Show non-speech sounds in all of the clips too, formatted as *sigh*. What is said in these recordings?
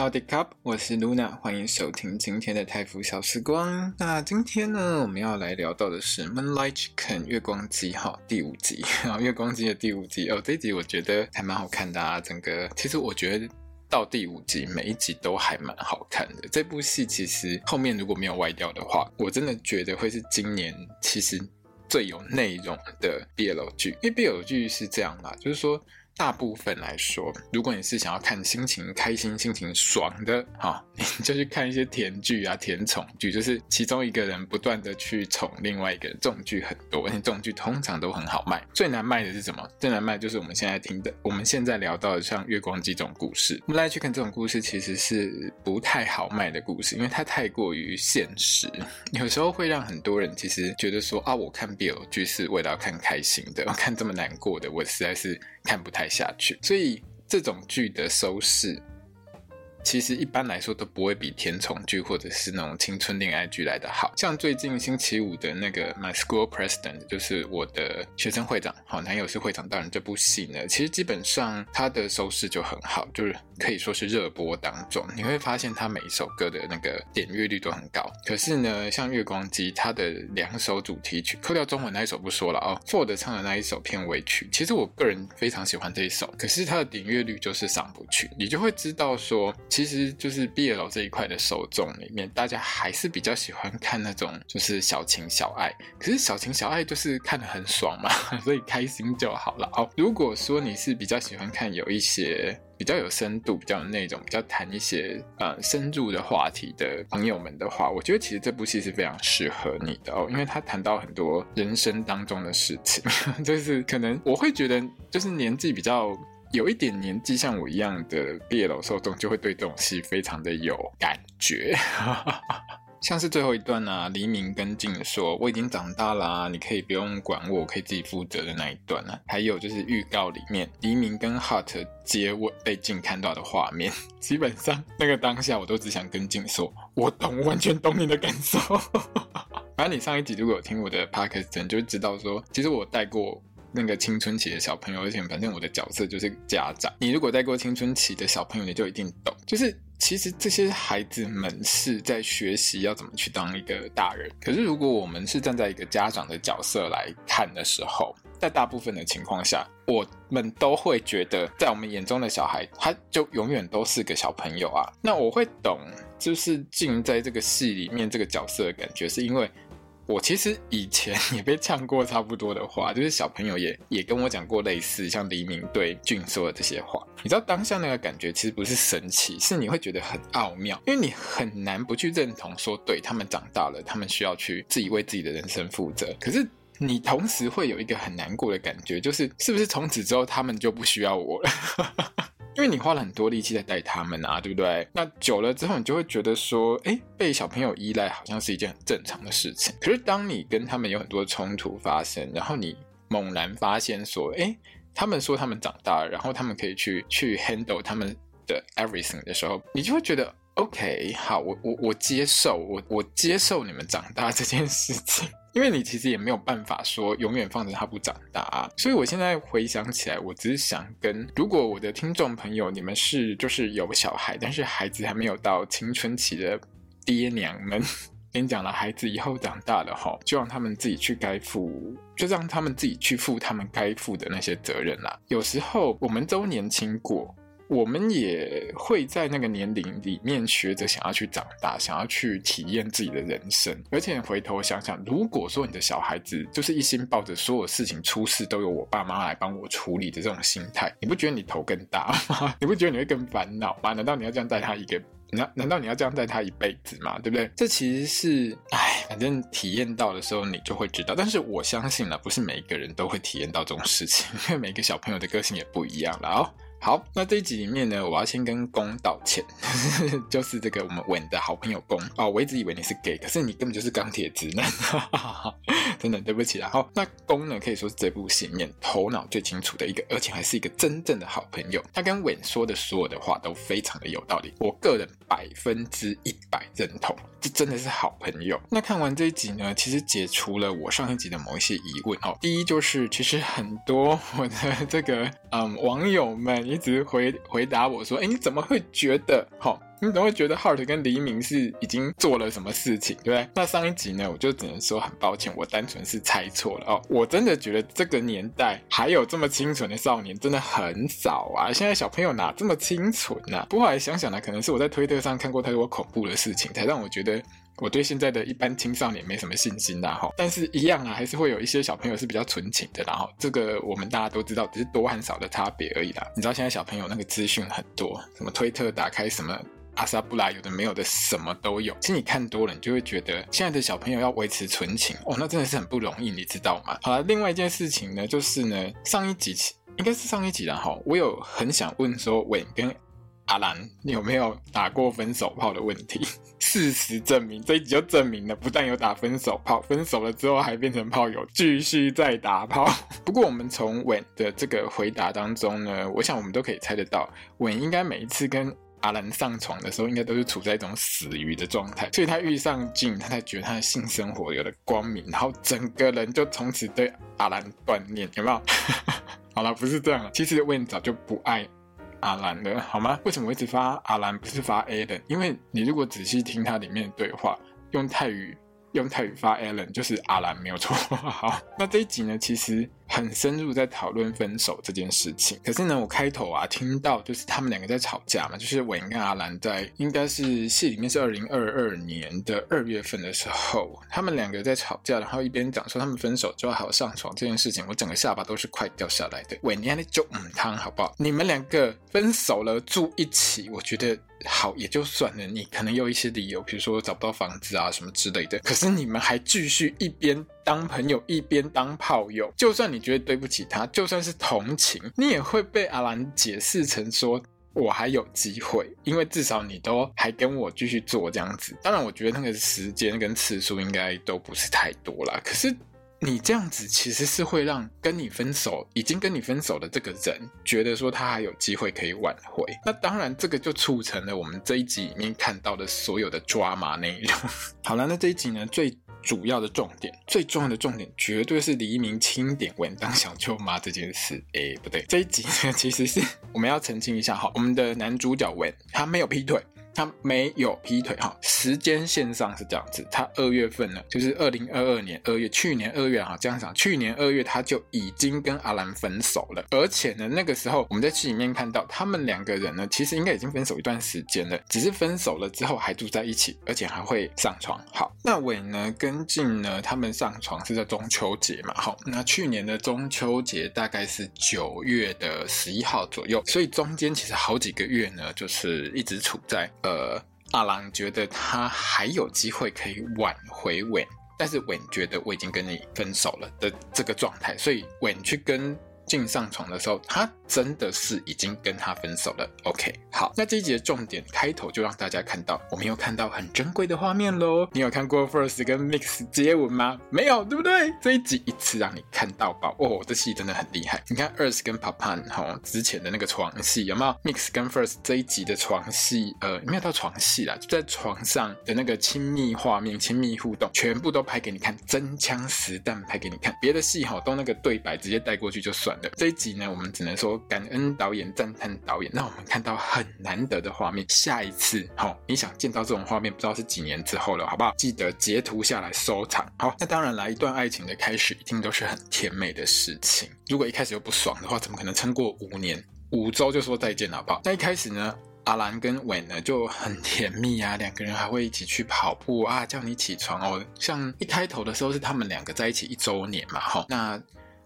好的，Cup，我是 Luna，欢迎收听今天的泰服小时光。那今天呢，我们要来聊到的是《Moonlight Chicken》月光姬哈第五集 *laughs* 然后，月光姬的第五集哦，这集我觉得还蛮好看的啊。整个其实我觉得到第五集每一集都还蛮好看的。这部戏其实后面如果没有歪掉的话，我真的觉得会是今年其实最有内容的 BL 剧，因为 BL 剧是这样嘛，就是说。大部分来说，如果你是想要看心情开心、心情爽的，哈，*laughs* 你就去看一些甜剧啊、甜宠剧，就是其中一个人不断的去宠另外一个人，这种剧很多，而且这种剧通常都很好卖。最难卖的是什么？最难卖就是我们现在听的，我们现在聊到的像《月光姬》这种故事，我们来去看这种故事，其实是不太好卖的故事，因为它太过于现实，有时候会让很多人其实觉得说啊，我看 BL 剧是为了要看开心的，我看这么难过的，我实在是看不太下去，所以这种剧的收视，其实一般来说都不会比甜宠剧或者是那种青春恋爱剧来得好。像最近星期五的那个《My School President》，就是我的学生会长，好男友是会长大人这部戏呢，其实基本上它的收视就很好，就是可以说是热播当中。你会发现它每一首歌的那个点阅率都很高。可是呢，像《月光姬》它的两首主题曲，扣掉中文那一首不说了哦，Ford 唱的那一首片尾曲，其实我个人非常喜欢这一首，可是它的点阅率就是上不去，你就会知道说。其实就是 BL 这一块的受众里面，大家还是比较喜欢看那种就是小情小爱。可是小情小爱就是看得很爽嘛，*laughs* 所以开心就好了。哦，如果说你是比较喜欢看有一些比较有深度、比较有那种、比较谈一些呃深入的话题的朋友们的话，我觉得其实这部戏是非常适合你的哦，因为他谈到很多人生当中的事情，*laughs* 就是可能我会觉得就是年纪比较。有一点年纪像我一样的 BL 受众，就会对这种戏非常的有感觉。*laughs* 像是最后一段啊，黎明跟静说：“我已经长大了啊，你可以不用管我，我可以自己负责的那一段啊。”还有就是预告里面，黎明跟 Hart 接吻被静看到的画面，*laughs* 基本上那个当下我都只想跟静说：“我懂，完全懂你的感受。” *laughs* 反正你上一集如果有听我的 Podcast，你就会知道说，其实我带过。那个青春期的小朋友，而且反正我的角色就是家长。你如果带过青春期的小朋友，你就一定懂。就是其实这些孩子们是在学习要怎么去当一个大人。可是如果我们是站在一个家长的角色来看的时候，在大部分的情况下，我们都会觉得，在我们眼中的小孩，他就永远都是个小朋友啊。那我会懂，就是进在这个戏里面这个角色的感觉，是因为。我其实以前 *laughs* 也被呛过差不多的话，就是小朋友也也跟我讲过类似像黎明对俊说的这些话。你知道当下那个感觉其实不是神奇，是你会觉得很奥妙，因为你很难不去认同说，对，他们长大了，他们需要去自己为自己的人生负责。可是你同时会有一个很难过的感觉，就是是不是从此之后他们就不需要我了？*laughs* 因为你花了很多力气在带他们啊，对不对？那久了之后，你就会觉得说，哎，被小朋友依赖好像是一件很正常的事情。可是当你跟他们有很多冲突发生，然后你猛然发现说，哎，他们说他们长大了，然后他们可以去去 handle 他们的 everything 的时候，你就会觉得，OK，好，我我我接受，我我接受你们长大这件事情。因为你其实也没有办法说永远放着他不长大啊，所以我现在回想起来，我只是想跟，如果我的听众朋友你们是就是有小孩，但是孩子还没有到青春期的爹娘们，跟你讲了，孩子以后长大了哈，就让他们自己去该负，就让他们自己去负他们该负的那些责任啦。有时候我们都年轻过。我们也会在那个年龄里面学着想要去长大，想要去体验自己的人生。而且回头想想，如果说你的小孩子就是一心抱着所有事情出事都由我爸妈来帮我处理的这种心态，你不觉得你头更大吗？*laughs* 你不觉得你会更烦恼吗？难道你要这样带他一个？难难道你要这样带他一辈子吗？对不对？这其实是，哎，反正体验到的时候你就会知道。但是我相信呢，不是每一个人都会体验到这种事情，因为每个小朋友的个性也不一样了哦。好，那这一集里面呢，我要先跟公道歉，*laughs* 就是这个我们稳的好朋友公哦，我一直以为你是 gay，可是你根本就是钢铁直男，*laughs* 真的对不起啦。好，那公呢可以说是这部戏里面头脑最清楚的一个，而且还是一个真正的好朋友。他跟稳说的所有的话都非常的有道理，我个人百分之一百认同，这真的是好朋友。那看完这一集呢，其实解除了我上一集的某一些疑问哦。第一就是，其实很多我的这个嗯网友们。一直回回答我说：“哎，你怎么会觉得？齁，你怎么会觉得 Heart 跟黎明是已经做了什么事情，对不对？那上一集呢，我就只能说很抱歉，我单纯是猜错了哦。我真的觉得这个年代还有这么清纯的少年真的很少啊！现在小朋友哪这么清纯啊？不过来想想呢，可能是我在推特上看过太多恐怖的事情，才让我觉得。”我对现在的一般青少年没什么信心啦，哈，但是一样啊，还是会有一些小朋友是比较纯情的，然后这个我们大家都知道，只是多和少的差别而已啦。你知道现在小朋友那个资讯很多，什么推特打开什么阿萨布拉，有的没有的，什么都有。其实你看多了，你就会觉得现在的小朋友要维持纯情，哦，那真的是很不容易，你知道吗？好了，另外一件事情呢，就是呢，上一集应该是上一集了哈，我有很想问说，伟跟。阿兰，你有没有打过分手炮的问题？*laughs* 事实证明，这一集就证明了，不但有打分手炮，分手了之后还变成炮友，继续再打炮。*laughs* 不过，我们从稳的这个回答当中呢，我想我们都可以猜得到，稳应该每一次跟阿兰上床的时候，应该都是处在一种死鱼的状态，所以他遇上静，他才觉得他的性生活有了光明，然后整个人就从此对阿兰断念，有没有？*laughs* 好了，不是这样，其实稳早就不爱。阿兰的好吗？为什么我一直发阿兰不是发 a l n？因为你如果仔细听它里面的对话，用泰语用泰语发 Alan 就是阿兰没有错。*laughs* 好，那这一集呢，其实很深入在讨论分手这件事情。可是呢，我开头啊听到就是他们两个在吵架嘛，就是韦跟阿兰在应该是戏里面是二零二二年的二月份的时候，他们两个在吵架，然后一边讲说他们分手之后还要上床这件事情，我整个下巴都是快掉下来的。韦，你还得就嗯汤好不好？你们两个分手了住一起，我觉得。好也就算了，你可能有一些理由，比如说找不到房子啊什么之类的。可是你们还继续一边当朋友一边当炮友，就算你觉得对不起他，就算是同情，你也会被阿兰解释成说我还有机会，因为至少你都还跟我继续做这样子。当然，我觉得那个时间跟次数应该都不是太多啦。可是。你这样子其实是会让跟你分手、已经跟你分手的这个人觉得说他还有机会可以挽回。那当然，这个就促成了我们这一集里面看到的所有的抓马内容。*laughs* 好了，那这一集呢，最主要的重点、最重要的重点，绝对是黎明清点文当小舅妈这件事。*laughs* 哎，不对，这一集呢，其实是我们要澄清一下哈，我们的男主角文他没有劈腿。他没有劈腿哈，时间线上是这样子，他二月份呢，就是二零二二年二月，去年二月哈，这样讲，去年二月他就已经跟阿兰分手了，而且呢，那个时候我们在戏里面看到他们两个人呢，其实应该已经分手一段时间了，只是分手了之后还住在一起，而且还会上床。好，那伟呢跟静呢，他们上床是在中秋节嘛，好，那去年的中秋节大概是九月的十一号左右，所以中间其实好几个月呢，就是一直处在。呃，呃阿郎觉得他还有机会可以挽回稳，但是稳觉得我已经跟你分手了的这个状态，所以稳去跟。进上床的时候，他真的是已经跟他分手了。OK，好，那这一集的重点开头就让大家看到，我们又看到很珍贵的画面喽。你有看过 First 跟 Mix 接吻吗？没有，对不对？这一集一次让你看到宝哦，这戏真的很厉害。你看 Earth 跟 Papan 哈之前的那个床戏有没有？Mix 跟 First 这一集的床戏，呃，没有到床戏啦，就在床上的那个亲密画面、亲密互动，全部都拍给你看，真枪实弹拍给你看。别的戏哈都那个对白直接带过去就算。这一集呢，我们只能说感恩导演，赞叹导演，让我们看到很难得的画面。下一次，好、哦，你想见到这种画面，不知道是几年之后了，好不好？记得截图下来收藏。好，那当然来一段爱情的开始，一定都是很甜美的事情。如果一开始又不爽的话，怎么可能撑过五年？五周就说再见，好不好？那一开始呢，阿兰跟韦呢就很甜蜜啊，两个人还会一起去跑步啊，叫你起床哦。像一开头的时候是他们两个在一起一周年嘛，哈，那。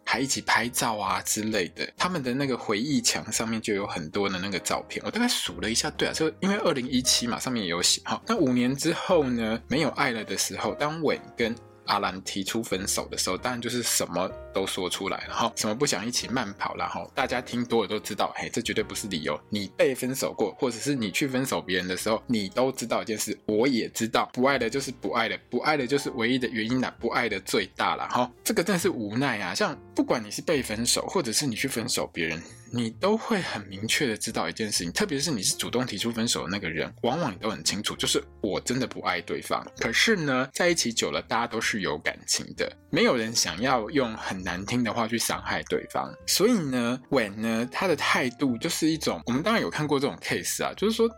还一起拍照啊之类的，他们的那个回忆墙上面就有很多的那个照片。我大概数了一下，对啊，就因为二零一七嘛，上面也有写哈。那五年之后呢，没有爱了的时候，当伟跟阿兰提出分手的时候，当然就是什么都说出来，然后什么不想一起慢跑，然后大家听多了都知道，嘿，这绝对不是理由。你被分手过，或者是你去分手别人的时候，你都知道一件事，我也知道，不爱的就是不爱的，不爱的就是唯一的原因啦，不爱的最大了，哈，这个真的是无奈啊。像不管你是被分手，或者是你去分手别人，你都会很明确的知道一件事情，特别是你是主动提出分手的那个人，往往你都很清楚，就是我真的不爱对方。可是呢，在一起久了，大家都是有感情的，没有人想要用很难听的话去伤害对方。所以呢伟呢，他的态度就是一种，我们当然有看过这种 case 啊，就是说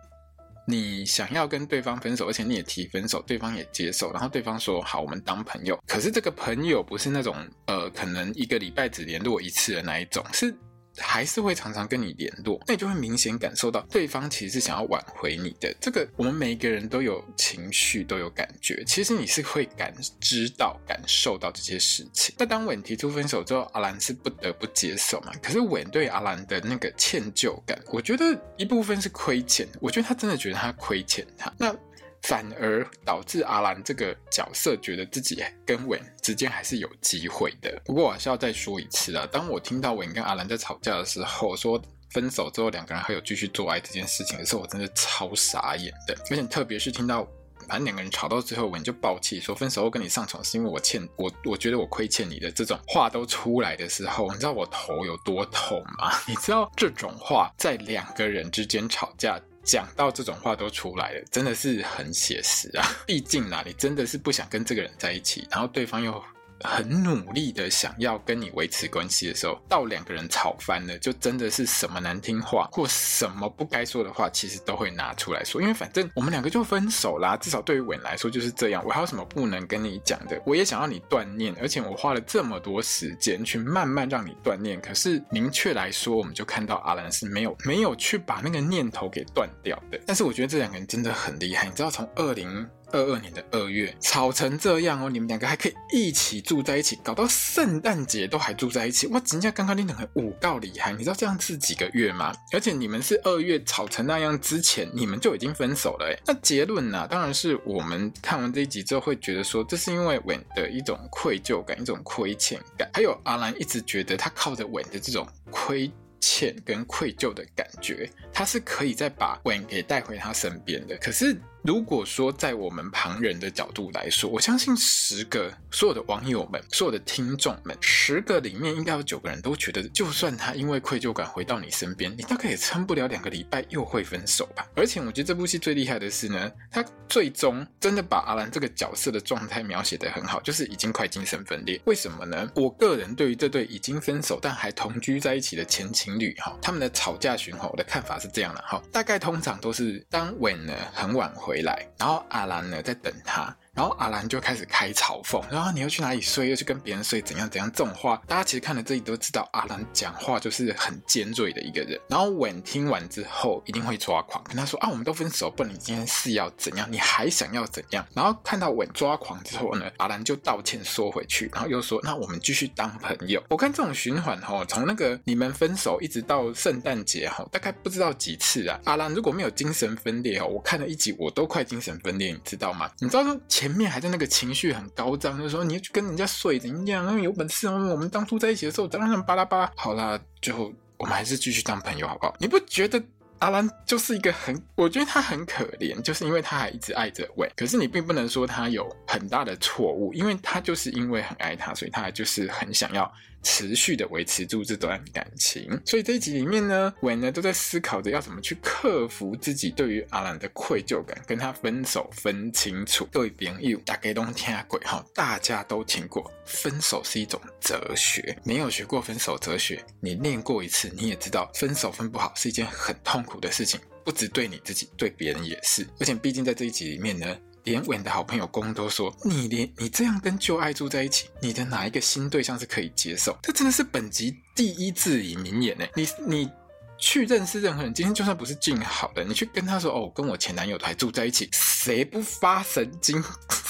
你想要跟对方分手，而且你也提分手，对方也接受，然后对方说好，我们当朋友。可是这个朋友不是那种呃，可能一个礼拜只联络一次的那一种，是。还是会常常跟你联络，那你就会明显感受到对方其实是想要挽回你的。这个我们每一个人都有情绪，都有感觉，其实你是会感知到、感受到这些事情。那当韦提出分手之后，阿兰是不得不接受嘛？可是韦对阿兰的那个歉疚感，我觉得一部分是亏欠，我觉得他真的觉得他亏欠他。那。反而导致阿兰这个角色觉得自己跟韦之间还是有机会的。不过我还是要再说一次啊，当我听到韦跟阿兰在吵架的时候，说分手之后两个人还有继续做爱这件事情的时候，我真的超傻眼的。而且特别是听到反正两个人吵到最后，韦就爆气说分手后跟你上床是因为我欠我，我觉得我亏欠你的这种话都出来的时候，你知道我头有多痛吗？*laughs* 你知道这种话在两个人之间吵架。讲到这种话都出来了，真的是很写实啊！毕竟哪里真的是不想跟这个人在一起，然后对方又。很努力的想要跟你维持关系的时候，到两个人吵翻了，就真的是什么难听话或什么不该说的话，其实都会拿出来说。因为反正我们两个就分手啦，至少对于韦来说就是这样。我还有什么不能跟你讲的？我也想要你锻炼，而且我花了这么多时间去慢慢让你锻炼。可是明确来说，我们就看到阿兰是没有没有去把那个念头给断掉的。但是我觉得这两个人真的很厉害，你知道从二零。二二年的二月，吵成这样哦，你们两个还可以一起住在一起，搞到圣诞节都还住在一起，哇！人家刚刚你两个五告厉害，你知道这样是几个月吗？而且你们是二月吵成那样之前，你们就已经分手了诶。那结论呢、啊？当然是我们看完这一集之后会觉得说，这是因为韦的一种愧疚感，一种亏欠感，还有阿兰一直觉得他靠着韦的这种亏欠跟愧疚的感觉，他是可以再把韦给带回他身边的，可是。如果说在我们旁人的角度来说，我相信十个所有的网友们、所有的听众们，十个里面应该有九个人都觉得，就算他因为愧疚感回到你身边，你大概也撑不了两个礼拜又会分手吧。而且我觉得这部戏最厉害的是呢，他最终真的把阿兰这个角色的状态描写得很好，就是已经快精神分裂。为什么呢？我个人对于这对已经分手但还同居在一起的前情侣哈，他们的吵架循环，我的看法是这样的哈，大概通常都是当 Wen 呢很晚回。回来，然后阿兰呢在等他。然后阿兰就开始开嘲讽，然后你又去哪里睡，又去跟别人睡，怎样怎样？这种话，大家其实看了这里都知道，阿兰讲话就是很尖锐的一个人。然后韦听完之后一定会抓狂，跟他说啊，我们都分手，不然你今天是要怎样？你还想要怎样？然后看到韦抓狂之后呢，阿兰就道歉说回去，然后又说那我们继续当朋友。我看这种循环哈，从那个你们分手一直到圣诞节哈，大概不知道几次啊。阿兰如果没有精神分裂哦，我看了一集我都快精神分裂，你知道吗？你知道说前。前面还在那个情绪很高涨，就是说你要去跟人家睡怎样？有本事哦！我们当初在一起的时候，怎样怎样巴拉巴拉。好啦，最后我们还是继续当朋友，好不好？你不觉得阿兰就是一个很，我觉得他很可怜，就是因为他还一直爱着喂。可是你并不能说他有很大的错误，因为他就是因为很爱他，所以他就是很想要。持续的维持住这段感情，所以这一集里面呢，韦呢都在思考着要怎么去克服自己对于阿兰的愧疚感，跟他分手分清楚。各位朋友，大家都听过哈，大家都听过，分手是一种哲学。没有学过分手哲学，你念过一次，你也知道分手分不好是一件很痛苦的事情，不只对你自己，对别人也是。而且毕竟在这一集里面呢。连韦的好朋友公都说：“你连你这样跟旧爱住在一起，你的哪一个新对象是可以接受？”这真的是本集第一至理名言呢。你你去认识任何人，今天就算不是静好的，你去跟他说：“哦，跟我前男友还住在一起。”谁不发神经？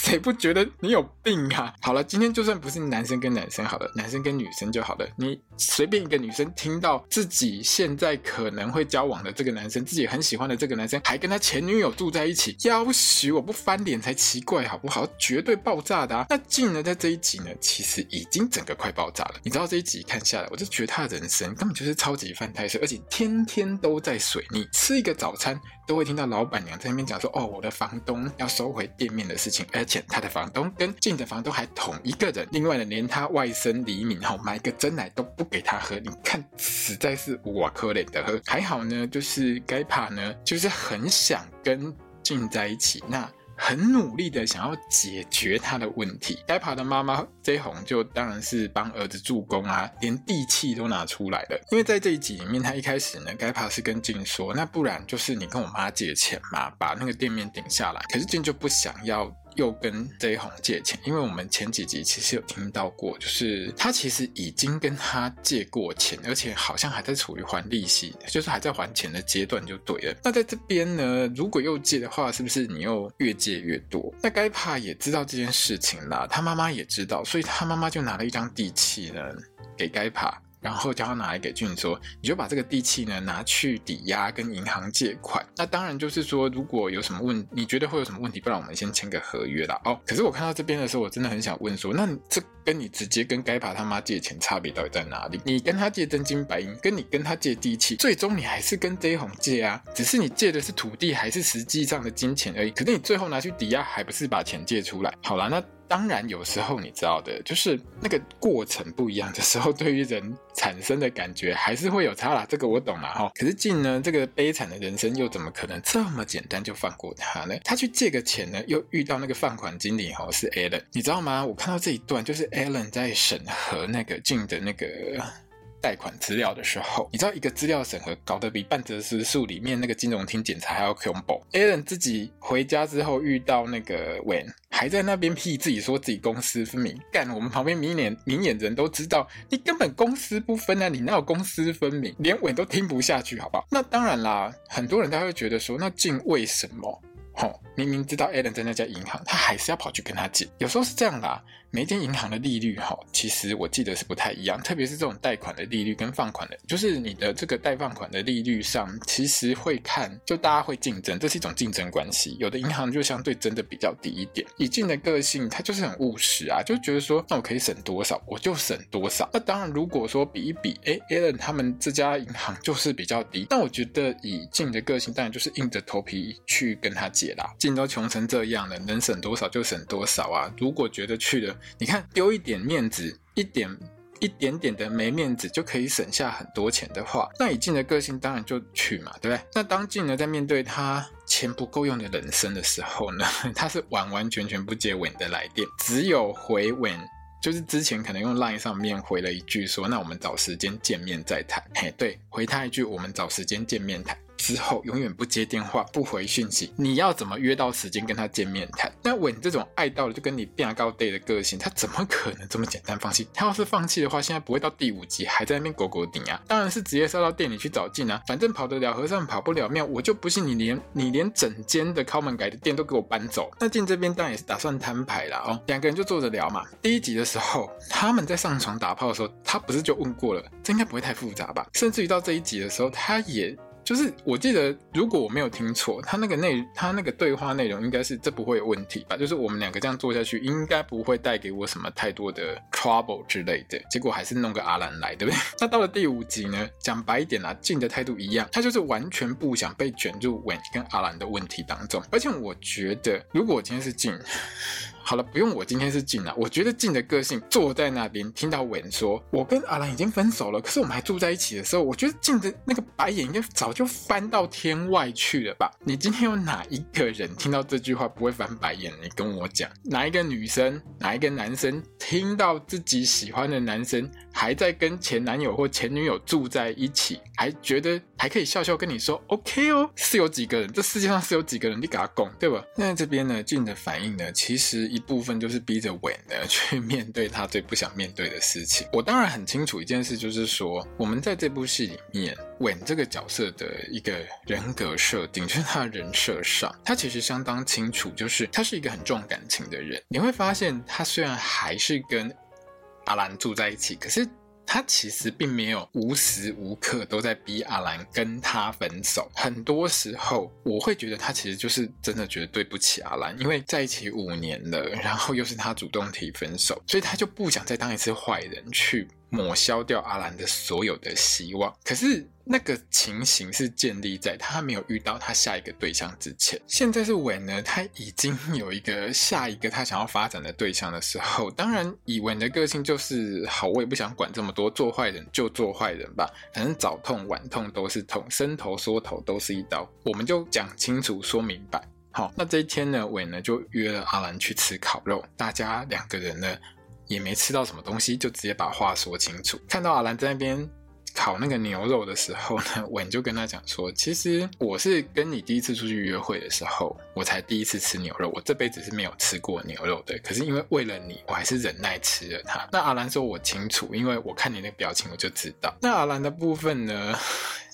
谁不觉得你有病啊？好了，今天就算不是男生跟男生好了，男生跟女生就好了。你随便一个女生听到自己现在可能会交往的这个男生，自己很喜欢的这个男生，还跟他前女友住在一起，要许我不翻脸才奇怪，好不好？绝对爆炸的啊！那进呢，在这一集呢，其实已经整个快爆炸了。你知道这一集看下来，我就觉得他的人生根本就是超级犯太岁，而且天天都在水逆，吃一个早餐都会听到老板娘在那边讲说：“哦，我的房东要收回店面的事情。”而且他的房东跟进的房东还同一个人。另外呢，连他外甥黎明哈买个真奶都不给他喝。你看，实在是哇可怜的喝。还好呢，就是该怕呢，就是很想跟静在一起。那。很努力的想要解决他的问题，该怕的妈妈 J 红就当然是帮儿子助攻啊，连地契都拿出来了。因为在这一集里面，他一开始呢，该怕是跟静说，那不然就是你跟我妈借钱嘛，把那个店面顶下来。可是静就不想要。又跟 J 红借钱，因为我们前几集其实有听到过，就是他其实已经跟他借过钱，而且好像还在处于还利息，就是还在还钱的阶段就对了。那在这边呢，如果又借的话，是不是你又越借越多？那该怕也知道这件事情啦，他妈妈也知道，所以他妈妈就拿了一张地契呢给该怕。然后叫他拿来给俊说，你就把这个地契呢拿去抵押跟银行借款。那当然就是说，如果有什么问，你觉得会有什么问题，不然我们先签个合约啦。哦，可是我看到这边的时候，我真的很想问说，那这跟你直接跟该爬他妈借钱差别到底在哪里？你跟他借真金白银，跟你跟他借地契，最终你还是跟 J 红借啊，只是你借的是土地还是实际上的金钱而已。可是你最后拿去抵押，还不是把钱借出来？好啦，那。当然，有时候你知道的，就是那个过程不一样的时候，对于人产生的感觉还是会有差啦。这个我懂了哈。可是静呢，这个悲惨的人生又怎么可能这么简单就放过他呢？他去借个钱呢，又遇到那个放款经理哈，是 Alan，你知道吗？我看到这一段，就是 Alan 在审核那个静的那个。贷款资料的时候，你知道一个资料审核搞得比半泽直树里面那个金融厅检查还要恐怖。Alan 自己回家之后遇到那个 Wen，还在那边屁自己说自己公私分明，干我们旁边明眼明眼人都知道你根本公私不分啊，你哪有公私分明？连 Wen 都听不下去，好不好？那当然啦，很多人他会觉得说，那静为什么？吼，明明知道 Alan 在那家银行，他还是要跑去跟他借。有时候是这样啦。每间银行的利率哈，其实我记得是不太一样，特别是这种贷款的利率跟放款的，就是你的这个贷放款的利率上，其实会看，就大家会竞争，这是一种竞争关系。有的银行就相对真的比较低一点。以静的个性，他就是很务实啊，就觉得说，那我可以省多少，我就省多少。那当然，如果说比一比，哎，Alan 他们这家银行就是比较低，那我觉得以静的个性，当然就是硬着头皮去跟他借啦。静都穷成这样了，能省多少就省多少啊。如果觉得去了。你看，丢一点面子，一点一点点的没面子，就可以省下很多钱的话，那以静的个性当然就去嘛，对不对？那当静呢在面对他钱不够用的人生的时候呢，*laughs* 他是完完全全不接 Wen 的来电，只有回 Wen，就是之前可能用 Line 上面回了一句说，那我们找时间见面再谈。嘿，对，回他一句，我们找时间见面谈。之后永远不接电话，不回讯息，你要怎么约到时间跟他见面谈？那我你这种爱到了就跟你变高 day 的个性，他怎么可能这么简单放弃？他要是放弃的话，现在不会到第五集还在那边狗狗顶啊！当然是直接杀到店里去找静啊！反正跑得了和尚跑不了庙，我就不信你连你连整间的靠门改的店都给我搬走。那静这边当然也是打算摊牌了哦，两个人就坐着聊嘛。第一集的时候，他们在上床打炮的时候，他不是就问过了，这应该不会太复杂吧？甚至于到这一集的时候，他也。就是我记得，如果我没有听错，他那个内他那个对话内容应该是这不会有问题吧？就是我们两个这样做下去，应该不会带给我什么太多的 trouble 之类的。结果还是弄个阿兰来，对不对？那到了第五集呢？讲白一点啦，静的态度一样，他就是完全不想被卷入文跟阿兰的问题当中。而且我觉得，如果我今天是静。好了，不用我今天是静了。我觉得静的个性坐在那边，听到文说我跟阿兰已经分手了，可是我们还住在一起的时候，我觉得静的那个白眼应该早就翻到天外去了吧？你今天有哪一个人听到这句话不会翻白眼？你跟我讲，哪一个女生，哪一个男生听到自己喜欢的男生还在跟前男友或前女友住在一起，还觉得还可以笑笑跟你说 OK 哦，是有几个人？这世界上是有几个人？你给他拱，对吧？那这边呢，静的反应呢，其实一部分就是逼着稳呢去面对他最不想面对的事情。我当然很清楚一件事，就是说我们在这部戏里面，稳这个角色的一个人格设定，就是他人设上，他其实相当清楚，就是他是一个很重感情的人。你会发现，他虽然还是跟阿兰住在一起，可是他其实并没有无时无刻都在逼阿兰跟他分手。很多时候，我会觉得他其实就是真的觉得对不起阿兰，因为在一起五年了，然后又是他主动提分手，所以他就不想再当一次坏人去。抹消掉阿兰的所有的希望，可是那个情形是建立在他没有遇到他下一个对象之前。现在是韦呢，他已经有一个下一个他想要发展的对象的时候，当然以韦的个性就是好，我也不想管这么多，做坏人就做坏人吧，反正早痛晚痛都是痛，伸头缩头都是一刀，我们就讲清楚说明白。好，那这一天呢，韦呢就约了阿兰去吃烤肉，大家两个人呢。也没吃到什么东西，就直接把话说清楚。看到阿兰在那边烤那个牛肉的时候呢，*laughs* 韦就跟他讲说：“其实我是跟你第一次出去约会的时候，我才第一次吃牛肉。我这辈子是没有吃过牛肉的。可是因为为了你，我还是忍耐吃了它。”那阿兰说：“我清楚，因为我看你那表情，我就知道。”那阿兰的部分呢？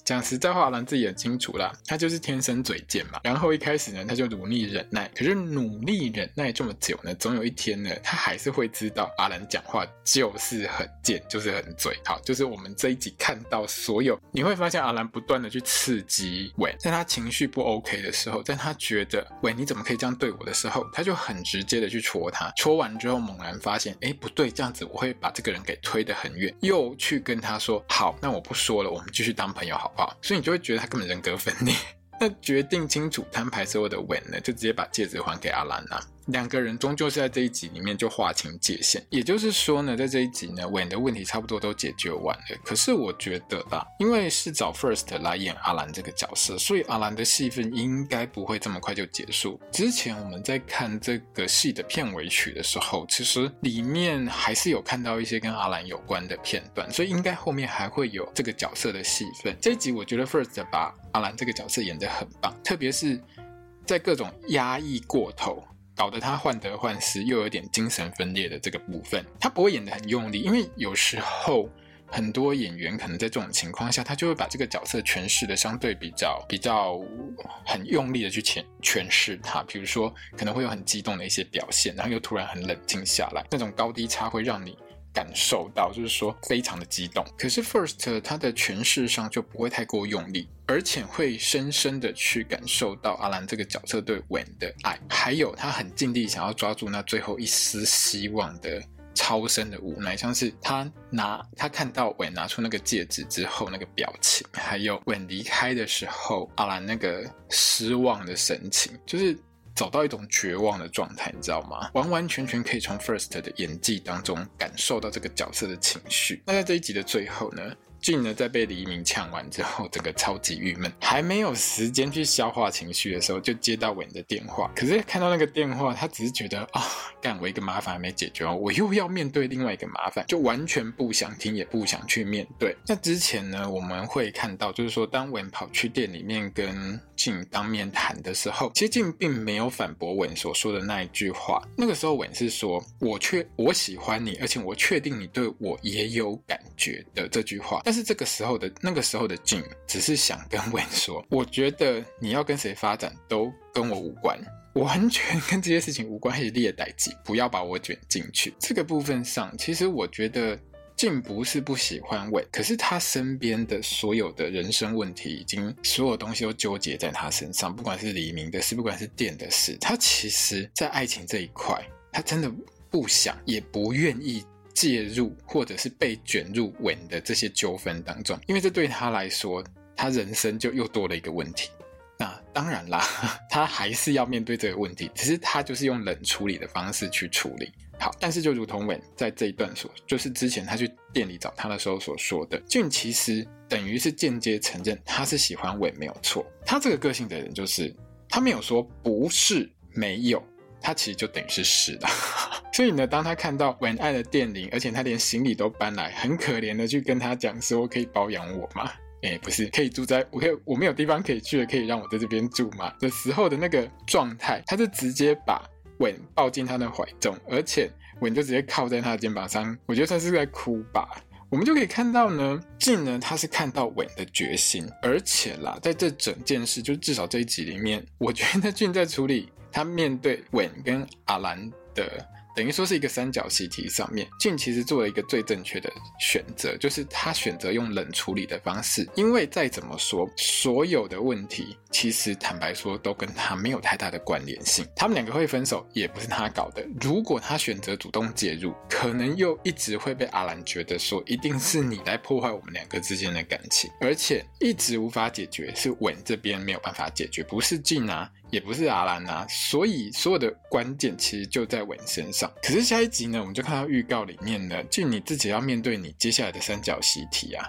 讲实在话，阿兰自己也清楚啦，他就是天生嘴贱嘛。然后一开始呢，他就努力忍耐，可是努力忍耐这么久呢，总有一天呢，他还是会知道阿兰讲话就是很贱，就是很嘴。好，就是我们这一集看到所有，你会发现阿兰不断的去刺激伟，在他情绪不 OK 的时候，在他觉得伟你怎么可以这样对我的时候，他就很直接的去戳他，戳完之后猛然发现，哎不对，这样子我会把这个人给推得很远，又去跟他说，好，那我不说了，我们继续当朋友好。所以你就会觉得他根本人格分裂。*laughs* 那决定清楚摊牌所有的稳呢，就直接把戒指还给阿兰娜。两个人终究是在这一集里面就划清界限，也就是说呢，在这一集呢，韦的问题差不多都解决完了。可是我觉得啦，因为是找 First 来演阿兰这个角色，所以阿兰的戏份应该不会这么快就结束。之前我们在看这个戏的片尾曲的时候，其实里面还是有看到一些跟阿兰有关的片段，所以应该后面还会有这个角色的戏份。这一集我觉得 First 把阿兰这个角色演得很棒，特别是在各种压抑过头。搞得他患得患失，又有点精神分裂的这个部分，他不会演得很用力，因为有时候很多演员可能在这种情况下，他就会把这个角色诠释的相对比较比较很用力的去诠诠释他，比如说可能会有很激动的一些表现，然后又突然很冷静下来，那种高低差会让你。感受到就是说非常的激动，可是 First 他的诠释上就不会太过用力，而且会深深的去感受到阿兰这个角色对韦的爱，还有他很尽力想要抓住那最后一丝希望的超深的无奈，像是他拿他看到韦拿出那个戒指之后那个表情，还有韦离开的时候阿兰那个失望的神情，就是。走到一种绝望的状态，你知道吗？完完全全可以从 First 的演技当中感受到这个角色的情绪。那在这一集的最后呢？俊呢，在被黎明呛完之后，整个超级郁闷，还没有时间去消化情绪的时候，就接到文的电话。可是看到那个电话，他只是觉得啊，干我一个麻烦还没解决哦，我又要面对另外一个麻烦，就完全不想听，也不想去面对。那之前呢，我们会看到，就是说，当文跑去店里面跟俊当面谈的时候，其实俊并没有反驳文所说的那一句话。那个时候，文是说：“我确我喜欢你，而且我确定你对我也有感觉的。”这句话。但但是这个时候的那个时候的静，只是想跟韦说，我觉得你要跟谁发展都跟我无关，完全跟这些事情无关，还是列代志，不要把我卷进去。这个部分上，其实我觉得静不是不喜欢韦，可是他身边的所有的人生问题，已经所有东西都纠结在他身上，不管是黎明的事，不管是电的事，他其实在爱情这一块，他真的不想，也不愿意。介入或者是被卷入稳的这些纠纷当中，因为这对他来说，他人生就又多了一个问题。那当然啦，*laughs* 他还是要面对这个问题，只是他就是用冷处理的方式去处理。好，但是就如同韦在这一段所，就是之前他去店里找他的时候所说的，俊其实等于是间接承认他是喜欢韦没有错。他这个个性的人，就是他没有说不是没有。他其实就等于是湿的。*laughs* 所以呢，当他看到文爱的电铃，而且他连行李都搬来，很可怜的去跟他讲说：“可以包养我吗？”哎，不是，可以住在我可以我没有地方可以去了，可以让我在这边住吗？的时候的那个状态，他就直接把文抱进他的怀中，而且文就直接靠在他的肩膀上，我觉得他是在哭吧。我们就可以看到呢，静呢，他是看到文的决心，而且啦，在这整件事，就至少这一集里面，我觉得 *laughs* 静在处理他面对稳跟阿兰的。等于说是一个三角习题上面，静其实做了一个最正确的选择，就是他选择用冷处理的方式，因为再怎么说，所有的问题其实坦白说都跟他没有太大的关联性。他们两个会分手也不是他搞的，如果他选择主动介入，可能又一直会被阿兰觉得说一定是你来破坏我们两个之间的感情，而且一直无法解决，是稳这边没有办法解决，不是静啊。也不是阿兰啊，所以所有的关键其实就在文身上。可是下一集呢，我们就看到预告里面呢，就你自己要面对你接下来的三角习题啊。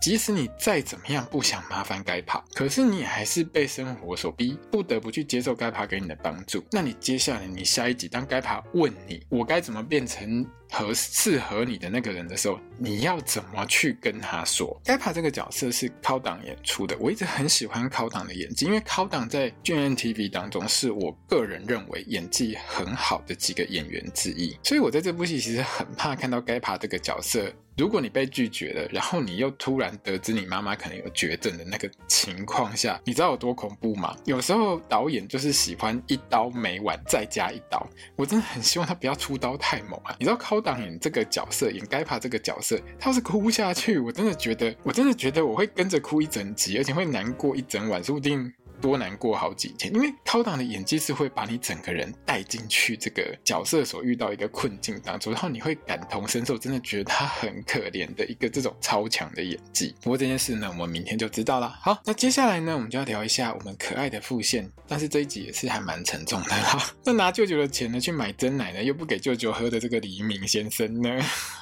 即使你再怎么样不想麻烦该爬，可是你还是被生活所逼，不得不去接受该爬给你的帮助。那你接下来，你下一集当该爬问你，我该怎么变成合适合你的那个人的时候，你要怎么去跟他说？该爬这个角色是考党演出的，我一直很喜欢考党的演技，因为考党在 GNTV 当中是我个人认为演技很好的几个演员之一，所以我在这部戏其实很怕看到该爬这个角色。如果你被拒绝了，然后你又突然得知你妈妈可能有绝症的那个情况下，你知道有多恐怖吗？有时候导演就是喜欢一刀没完再加一刀，我真的很希望他不要出刀太猛啊！你知道考党演这个角色，演该爬这个角色，他要是哭不下去，我真的觉得，我真的觉得我会跟着哭一整集，而且会难过一整晚，说不定。多难过好几天，因为考党的演技是会把你整个人带进去这个角色所遇到一个困境当中，然后你会感同身受，真的觉得他很可怜的一个这种超强的演技。不过这件事呢，我们明天就知道了。好，那接下来呢，我们就要聊一下我们可爱的副线，但是这一集也是还蛮沉重的啦。那拿舅舅的钱呢去买珍奶呢，又不给舅舅喝的这个黎明先生呢？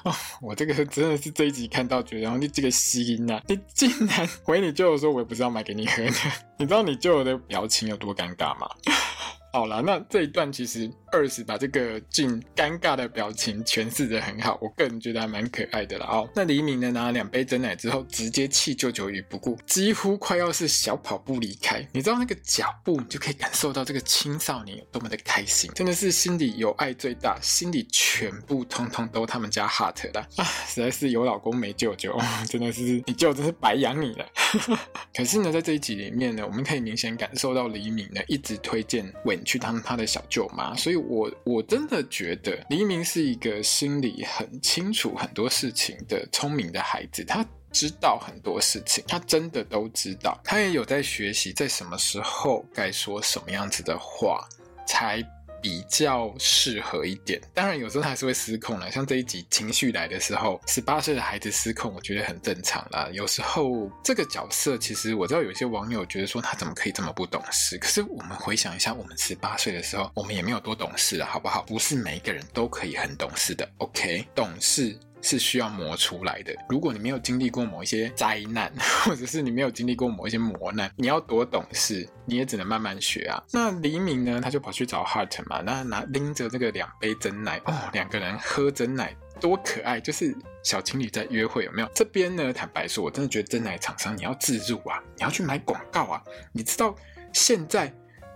哦，*laughs* 我这个真的是这一集看到觉得，然后你这个心呐，你竟然回你舅舅说，我也不是要买给你喝的，你知道你舅舅的表情有多尴尬吗？*laughs* 好了，那这一段其实二十把这个静尴尬的表情诠释得很好，我个人觉得还蛮可爱的了哦。那黎明呢，拿了两杯真奶之后，直接弃舅舅于不顾，几乎快要是小跑步离开。你知道那个脚步，你就可以感受到这个青少年有多么的开心，真的是心里有爱最大，心里全部通通都他们家 Heart 了啊！实在是有老公没舅舅，真的是你舅真是白养你了。*laughs* 可是呢，在这一集里面呢，我们可以明显感受到黎明呢一直推荐稳。去当他的小舅妈，所以我我真的觉得黎明是一个心里很清楚很多事情的聪明的孩子，他知道很多事情，他真的都知道，他也有在学习，在什么时候该说什么样子的话才。比较适合一点，当然有时候他还是会失控了。像这一集情绪来的时候，十八岁的孩子失控，我觉得很正常啦。有时候这个角色，其实我知道有些网友觉得说他怎么可以这么不懂事，可是我们回想一下，我们十八岁的时候，我们也没有多懂事了，好不好？不是每一个人都可以很懂事的，OK？懂事。是需要磨出来的。如果你没有经历过某一些灾难，*laughs* 或者是你没有经历过某一些磨难，你要多懂事，你也只能慢慢学啊。那黎明呢，他就跑去找 Heart 嘛，那拿拎着这个两杯真奶哦，两个人喝真奶多可爱，就是小情侣在约会有没有？这边呢，坦白说，我真的觉得真奶厂商你要自入啊，你要去买广告啊。你知道现在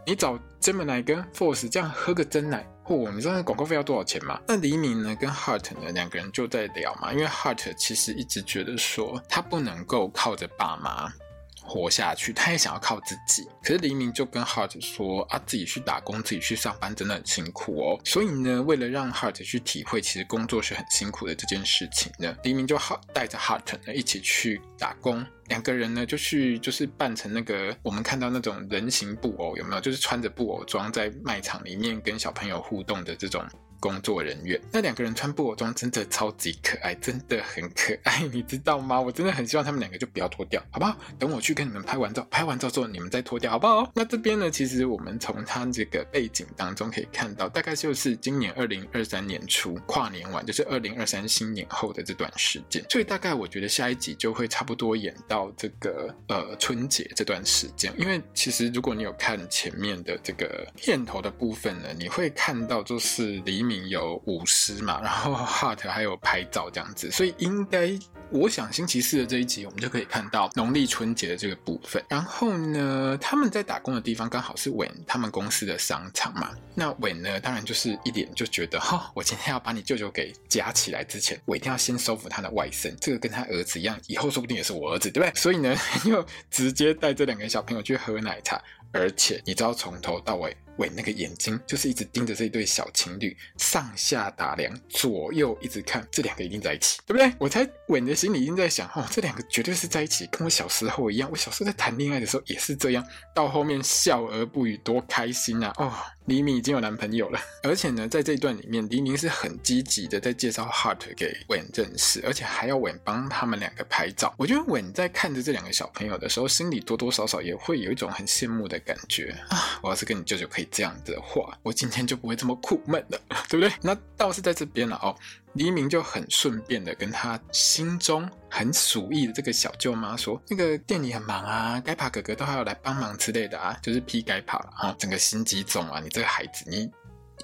你找 Gemini 跟 Force 这样喝个真奶。哦，你知道广告费要多少钱吗？那黎明呢跟 Hart 呢两个人就在聊嘛，因为 Hart 其实一直觉得说他不能够靠着爸妈活下去，他也想要靠自己。可是黎明就跟 Heart 说啊，自己去打工，自己去上班真的很辛苦哦。所以呢，为了让 Heart 去体会其实工作是很辛苦的这件事情呢，黎明就好带着 Heart 呢一起去打工。两个人呢，就去就是扮成那个我们看到那种人形布偶，有没有？就是穿着布偶装在卖场里面跟小朋友互动的这种工作人员。那两个人穿布偶装真的超级可爱，真的很可爱，*laughs* 你知道吗？我真的很希望他们两个就不要脱掉，好不好？等我去跟你们拍完照，拍完照之后你们再脱掉，好不好？那这边呢，其实我们从他这个背景当中可以看到，大概就是今年二零二三年初跨年晚，就是二零二三新年后的这段时间。所以大概我觉得下一集就会差不多演到这个呃春节这段时间，因为其实如果你有看前面的这个片头的部分呢，你会看到就是黎明有舞狮嘛，然后 Heart 还有拍照这样子，所以应该。我想星期四的这一集，我们就可以看到农历春节的这个部分。然后呢，他们在打工的地方刚好是韦他们公司的商场嘛。那韦呢，当然就是一脸就觉得，哈、哦，我今天要把你舅舅给夹起来之前，我一定要先收服他的外甥。这个跟他儿子一样，以后说不定也是我儿子，对不对？所以呢，*laughs* 又直接带这两个小朋友去喝奶茶。而且你知道，从头到尾。韦那个眼睛就是一直盯着这一对小情侣，上下打量，左右一直看，这两个一定在一起，对不对？我猜韦的心里一定在想，哦，这两个绝对是在一起，跟我小时候一样。我小时候在谈恋爱的时候也是这样，到后面笑而不语，多开心啊！哦。黎明已经有男朋友了，而且呢，在这一段里面，黎明是很积极的在介绍 Heart 给韦认识，而且还要韦帮他们两个拍照。我觉得韦在看着这两个小朋友的时候，心里多多少少也会有一种很羡慕的感觉啊！我要是跟你舅舅可以这样的话，我今天就不会这么苦闷了，*laughs* 对不对？那倒是在这边了哦。黎明就很顺便的跟他心中很鼠意的这个小舅妈说：“那个店里很忙啊，该爬哥哥都还要来帮忙之类的啊，就是批该爬了啊，整个心机重啊，你这个孩子，你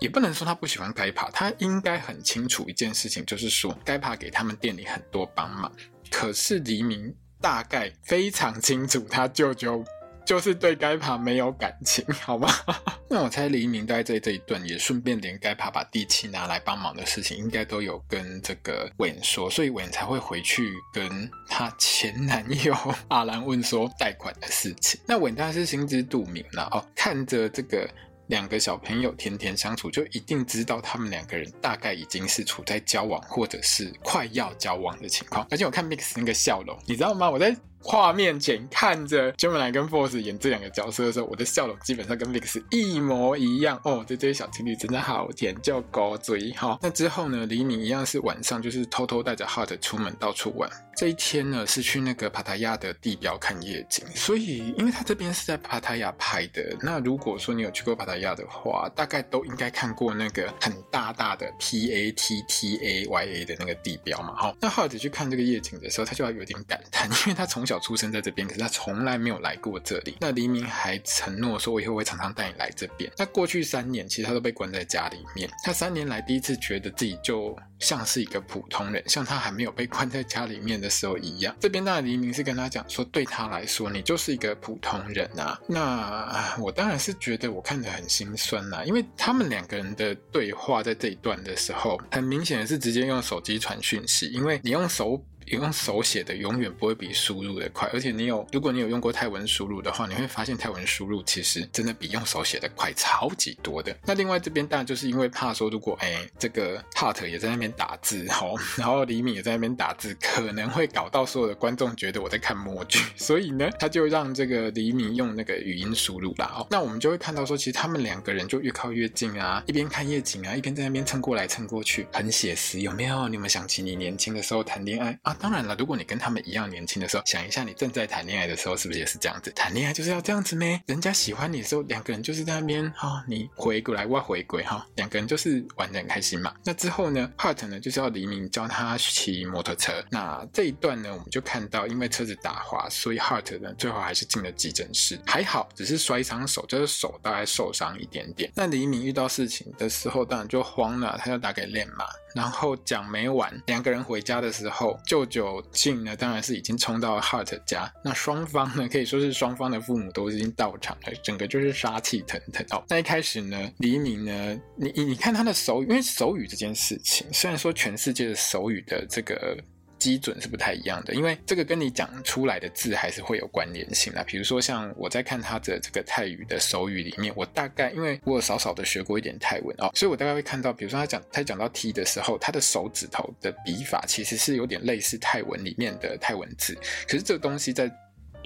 也不能说他不喜欢该爬，他应该很清楚一件事情，就是说该爬给他们店里很多帮忙，可是黎明大概非常清楚他舅舅。”就是对该爬没有感情，*laughs* 好吗？*laughs* 那我猜黎明在这这一段也顺便连该爬把地契拿来帮忙的事情，应该都有跟这个韦说，所以韦才会回去跟他前男友阿兰问说贷款的事情。*laughs* 那韦当然是心知肚明了哦，看着这个。两个小朋友甜甜相处，就一定知道他们两个人大概已经是处在交往，或者是快要交往的情况。而且我看 Mix 那个笑容，你知道吗？我在画面前看着 Gemini 跟 Force 演这两个角色的时候，我的笑容基本上跟 Mix 一模一样哦。这这些小情侣真的好甜，叫狗嘴哈。那之后呢，黎明一样是晚上就是偷偷带着 Heart 出门到处玩。这一天呢，是去那个帕塔亚的地标看夜景，所以因为他这边是在帕塔亚拍的，那如果说你有去过帕塔亚的话，大概都应该看过那个很大大的 P A T T A Y A 的那个地标嘛。好，那浩子去看这个夜景的时候，他就要有点感叹，因为他从小出生在这边，可是他从来没有来过这里。那黎明还承诺说，我以后会常常带你来这边。那过去三年，其实他都被关在家里面，他三年来第一次觉得自己就像是一个普通人，像他还没有被关在家里面的时候一样，这边当然黎明是跟他讲说，对他来说，你就是一个普通人啊。那我当然是觉得我看得很心酸呐，因为他们两个人的对话在这一段的时候，很明显的是直接用手机传讯息，因为你用手。用手写的永远不会比输入的快，而且你有，如果你有用过泰文输入的话，你会发现泰文输入其实真的比用手写的快超级多的。那另外这边当然就是因为怕说，如果哎这个 Hart 也在那边打字哦，然后李敏也在那边打字，可能会搞到所有的观众觉得我在看默剧，*laughs* 所以呢，他就让这个李敏用那个语音输入啦。哦，那我们就会看到说，其实他们两个人就越靠越近啊，一边看夜景啊，一边在那边蹭过来蹭过去，很写实，有没有？你有没有想起你年轻的时候谈恋爱啊？当然了，如果你跟他们一样年轻的时候，想一下你正在谈恋爱的时候，是不是也是这样子？谈恋爱就是要这样子咩？人家喜欢你的时候，两个人就是在那边哈、哦，你回过来，我回归哈，两个人就是玩得很开心嘛。那之后呢，Hart 呢就是要黎明教他骑摩托车。那这一段呢，我们就看到，因为车子打滑，所以 Hart 呢最后还是进了急诊室，还好，只是摔伤手，就是手大概受伤一点点。那黎明遇到事情的时候，当然就慌了，他就打给 Len 嘛。然后讲没完，两个人回家的时候，舅舅信呢，当然是已经冲到 Hart 家。那双方呢，可以说是双方的父母都已经到场了，整个就是杀气腾腾哦。那一开始呢，黎明呢，你你看他的手语，因为手语这件事情，虽然说全世界的手语的这个。基准是不太一样的，因为这个跟你讲出来的字还是会有关联性啦。比如说，像我在看他的这个泰语的手语里面，我大概因为我有少少的学过一点泰文哦，所以我大概会看到，比如说他讲他讲到 T 的时候，他的手指头的笔法其实是有点类似泰文里面的泰文字，可是这个东西在。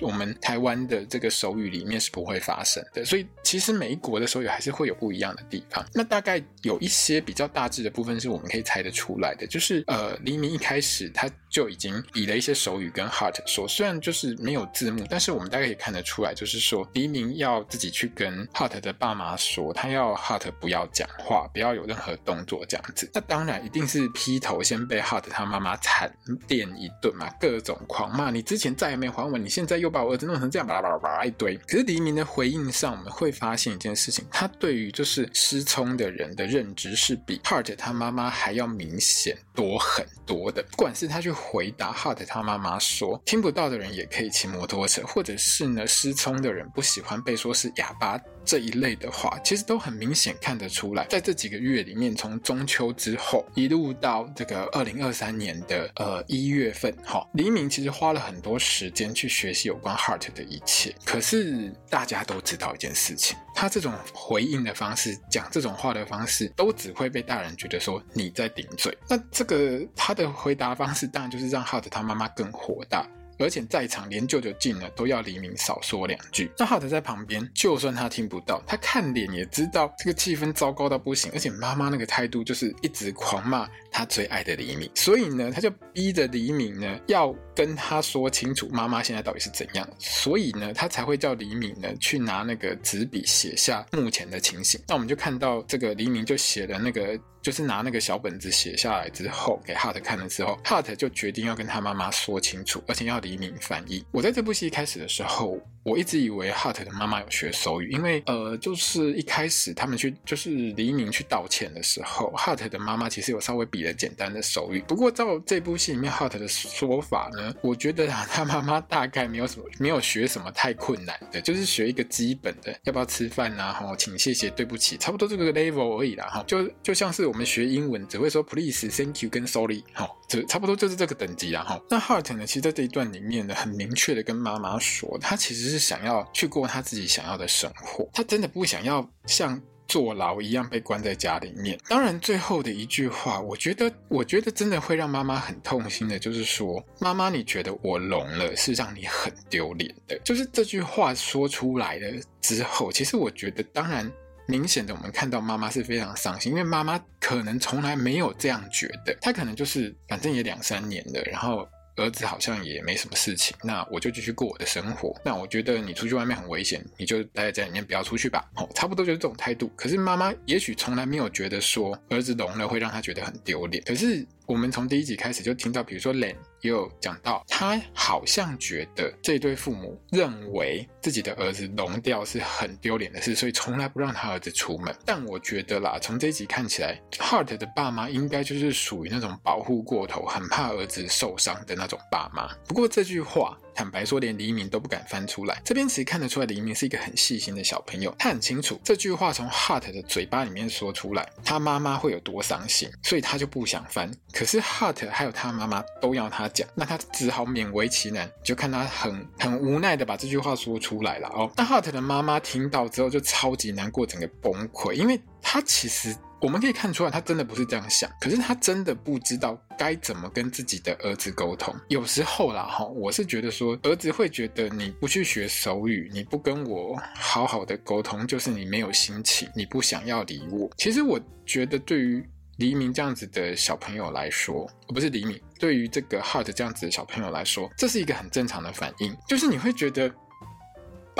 我们台湾的这个手语里面是不会发生的。所以其实每一国的手语还是会有不一样的地方。那大概有一些比较大致的部分是我们可以猜得出来的，就是呃，黎明一开始他就已经比了一些手语跟 Hart 说，虽然就是没有字幕，但是我们大概可以看得出来，就是说黎明要自己去跟 Hart 的爸妈说，他要 Hart 不要讲话，不要有任何动作这样子。那当然一定是劈头先被 Hart 他妈妈惨电一顿嘛，各种狂骂，你之前再也没还我，你现在又把我儿子弄成这样，巴拉巴拉巴拉一堆。可是黎明的回应上，我们会发现一件事情，他对于就是失聪的人的认知是比 Hart 他妈妈还要明显多很多的。不管是他去回答哈德他妈妈说，听不到的人也可以骑摩托车，或者是呢失聪的人不喜欢被说是哑巴。这一类的话，其实都很明显看得出来，在这几个月里面，从中秋之后一路到这个二零二三年的呃一月份，哈，黎明其实花了很多时间去学习有关 Heart 的一切。可是大家都知道一件事情，他这种回应的方式，讲这种话的方式，都只会被大人觉得说你在顶嘴。那这个他的回答方式，当然就是让 Hart 他妈妈更火大。而且在场连舅舅进了都要黎明少说两句。那 Hart 在旁边，就算他听不到，他看脸也知道这个气氛糟糕到不行。而且妈妈那个态度就是一直狂骂他最爱的黎明，所以呢，他就逼着黎明呢要跟他说清楚妈妈现在到底是怎样。所以呢，他才会叫黎明呢去拿那个纸笔写下目前的情形。那我们就看到这个黎明就写了那个。就是拿那个小本子写下来之后，给 Hart 看了之后，Hart 就决定要跟他妈妈说清楚，而且要黎明翻译。我在这部戏一开始的时候，我一直以为 Hart 的妈妈有学手语，因为呃，就是一开始他们去，就是黎明去道歉的时候，Hart 的妈妈其实有稍微比了简单的手语。不过照这部戏里面 Hart 的说法呢，我觉得，他妈妈大概没有什么，没有学什么太困难的，就是学一个基本的，要不要吃饭啊？哈，请、谢谢、对不起，差不多这个 level 而已啦。哈，就就像是我们学英文只会说 please、thank you 跟 sorry，哈，就差不多就是这个等级啦。哈，那 Hart 呢，其实在这一段里面呢，很明确的跟妈妈说，他其实是想要去过他自己想要的生活，他真的不想要像坐牢一样被关在家里面。当然，最后的一句话，我觉得，我觉得真的会让妈妈很痛心的，就是说，妈妈，你觉得我聋了，是让你很丢脸的。就是这句话说出来了之后，其实我觉得，当然，明显的我们看到妈妈是非常伤心，因为妈妈可能从来没有这样觉得，她可能就是反正也两三年了，然后。儿子好像也没什么事情，那我就继续过我的生活。那我觉得你出去外面很危险，你就待在家里面，不要出去吧。哦，差不多就是这种态度。可是妈妈也许从来没有觉得说儿子聋了会让她觉得很丢脸。可是。我们从第一集开始就听到，比如说 Len 也有讲到，他好像觉得这对父母认为自己的儿子聋掉是很丢脸的事，所以从来不让他儿子出门。但我觉得啦，从这一集看起来，Hart 的爸妈应该就是属于那种保护过头，很怕儿子受伤的那种爸妈。不过这句话。坦白说，连黎明都不敢翻出来。这边其实看得出来，黎明是一个很细心的小朋友。他很清楚这句话从 Hart 的嘴巴里面说出来，他妈妈会有多伤心，所以他就不想翻。可是 Hart 还有他妈妈都要他讲，那他只好勉为其难，就看他很很无奈的把这句话说出来了哦。那 Hart 的妈妈听到之后就超级难过，整个崩溃，因为他其实。我们可以看出来，他真的不是这样想，可是他真的不知道该怎么跟自己的儿子沟通。有时候啦，哈，我是觉得说，儿子会觉得你不去学手语，你不跟我好好的沟通，就是你没有心情，你不想要理我。其实我觉得，对于黎明这样子的小朋友来说，不是黎明，对于这个 Hart 这样子的小朋友来说，这是一个很正常的反应，就是你会觉得。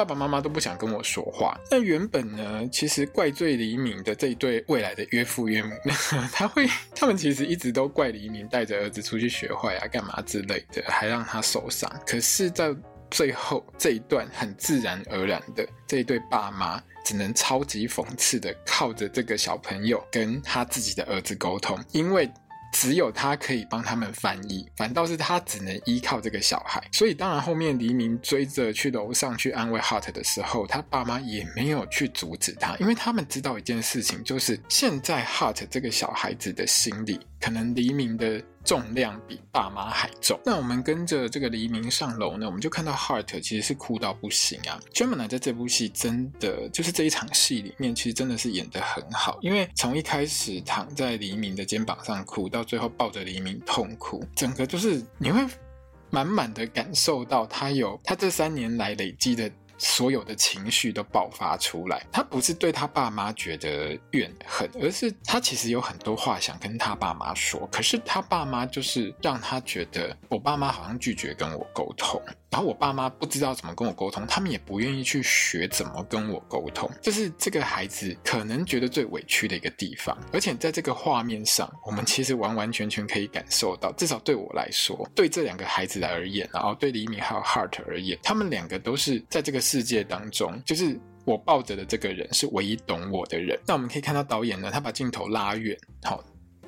爸爸妈妈都不想跟我说话。那原本呢，其实怪罪黎明的这一对未来的岳父岳母，*laughs* 他会，他们其实一直都怪黎明带着儿子出去学坏啊，干嘛之类的，还让他受伤。可是，在最后这一段很自然而然的，这一对爸妈只能超级讽刺的靠着这个小朋友跟他自己的儿子沟通，因为。只有他可以帮他们翻译，反倒是他只能依靠这个小孩。所以当然后面黎明追着去楼上去安慰 Hart 的时候，他爸妈也没有去阻止他，因为他们知道一件事情，就是现在 Hart 这个小孩子的心理，可能黎明的。重量比爸妈还重。那我们跟着这个黎明上楼呢，我们就看到 Heart 其实是哭到不行啊。Gemini 在这部戏真的就是这一场戏里面，其实真的是演得很好。因为从一开始躺在黎明的肩膀上哭，到最后抱着黎明痛哭，整个就是你会满满的感受到他有他这三年来累积的。所有的情绪都爆发出来，他不是对他爸妈觉得怨恨，而是他其实有很多话想跟他爸妈说，可是他爸妈就是让他觉得我爸妈好像拒绝跟我沟通。然后我爸妈不知道怎么跟我沟通，他们也不愿意去学怎么跟我沟通，这是这个孩子可能觉得最委屈的一个地方。而且在这个画面上，我们其实完完全全可以感受到，至少对我来说，对这两个孩子而言，然后对黎明还有 Heart 而言，他们两个都是在这个世界当中，就是我抱着的这个人是唯一懂我的人。那我们可以看到导演呢，他把镜头拉远，好。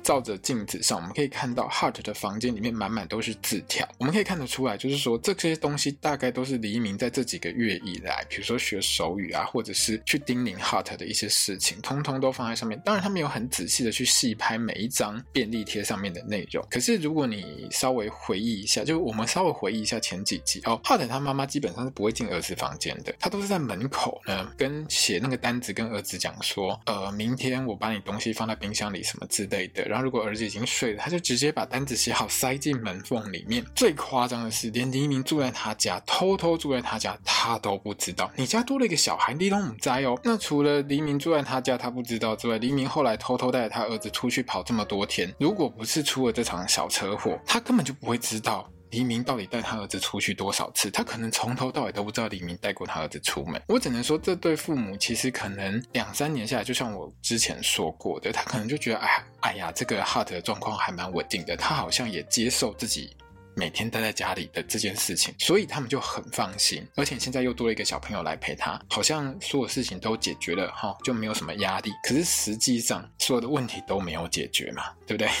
照着镜子上，我们可以看到 Hart 的房间里面满满都是字条。我们可以看得出来，就是说这些东西大概都是黎明在这几个月以来，比如说学手语啊，或者是去叮咛 Hart 的一些事情，通通都放在上面。当然，他没有很仔细的去细拍每一张便利贴上面的内容。可是，如果你稍微回忆一下，就我们稍微回忆一下前几集哦，Hart 他妈妈基本上是不会进儿子房间的，他都是在门口呢，跟写那个单子，跟儿子讲说，呃，明天我把你东西放在冰箱里什么之类的。然后，如果儿子已经睡了，他就直接把单子写好，塞进门缝里面。最夸张的是，连黎明住在他家，偷偷住在他家，他都不知道。你家多了一个小孩，你都不知哦。那除了黎明住在他家，他不知道之外，黎明后来偷偷带着他儿子出去跑这么多天，如果不是出了这场小车祸，他根本就不会知道。黎明到底带他儿子出去多少次？他可能从头到尾都不知道黎明带过他儿子出门。我只能说，这对父母其实可能两三年下来，就像我之前说过的，他可能就觉得，哎呀，哎呀，这个 Heart 的状况还蛮稳定的。他好像也接受自己每天待在家里的这件事情，所以他们就很放心。而且现在又多了一个小朋友来陪他，好像所有事情都解决了，哈，就没有什么压力。可是实际上，所有的问题都没有解决嘛，对不对？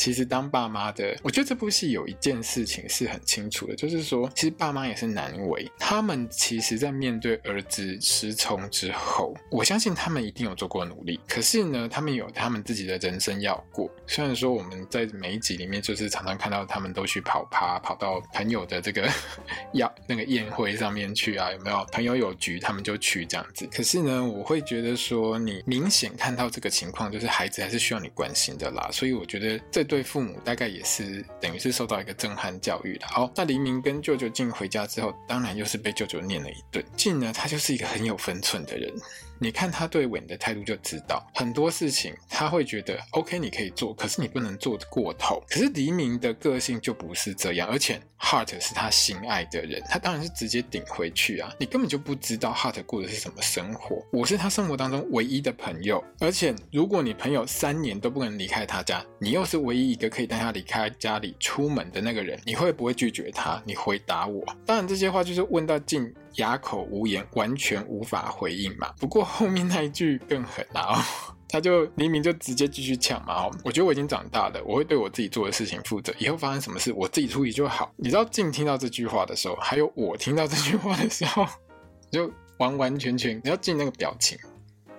其实当爸妈的，我觉得这部戏有一件事情是很清楚的，就是说，其实爸妈也是难为。他们其实，在面对儿子失聪之后，我相信他们一定有做过努力。可是呢，他们有他们自己的人生要过。虽然说我们在每一集里面，就是常常看到他们都去跑趴，跑到朋友的这个 *laughs* 要那个宴会上面去啊，有没有朋友有局，他们就去这样子。可是呢，我会觉得说，你明显看到这个情况，就是孩子还是需要你关心的啦。所以我觉得这。对父母大概也是等于是受到一个震撼教育的。好，那黎明跟舅舅静回家之后，当然又是被舅舅念了一顿。静呢，他就是一个很有分寸的人。你看他对稳的态度就知道，很多事情他会觉得 OK，你可以做，可是你不能做过头。可是黎明的个性就不是这样，而且 Heart 是他心爱的人，他当然是直接顶回去啊！你根本就不知道 Heart 过的是什么生活。我是他生活当中唯一的朋友，而且如果你朋友三年都不能离开他家，你又是唯一一个可以带他离开家里出门的那个人，你会不会拒绝他？你回答我。当然这些话就是问到静哑口无言，完全无法回应嘛。不过后面那一句更狠啊、哦，*laughs* 他就黎明就直接继续呛嘛。哦，我觉得我已经长大了，我会对我自己做的事情负责，以后发生什么事我自己处理就好。你知道静听到这句话的时候，还有我听到这句话的时候，*laughs* 就完完全全，你要静那个表情，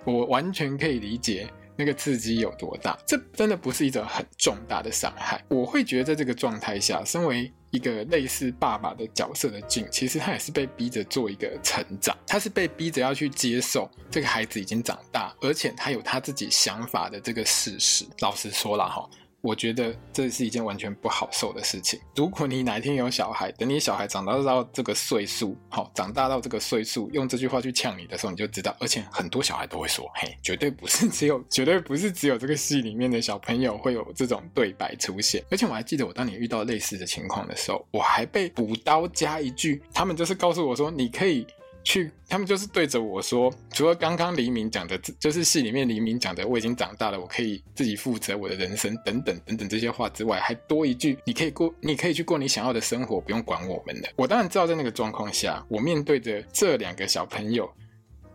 我完全可以理解那个刺激有多大。这真的不是一种很重大的伤害。我会觉得在这个状态下，身为一个类似爸爸的角色的静，其实他也是被逼着做一个成长，他是被逼着要去接受这个孩子已经长大，而且他有他自己想法的这个事实。老实说了哈。我觉得这是一件完全不好受的事情。如果你哪一天有小孩，等你小孩长大到这个岁数，好，长大到这个岁数，用这句话去呛你的时候，你就知道。而且很多小孩都会说：“嘿，绝对不是只有，绝对不是只有这个戏里面的小朋友会有这种对白出现。”而且我还记得，我当你遇到类似的情况的时候，我还被补刀加一句，他们就是告诉我说：“你可以。”去，他们就是对着我说，除了刚刚黎明讲的，就是戏里面黎明讲的，我已经长大了，我可以自己负责我的人生，等等等等这些话之外，还多一句，你可以过，你可以去过你想要的生活，不用管我们了。我当然知道，在那个状况下，我面对着这两个小朋友。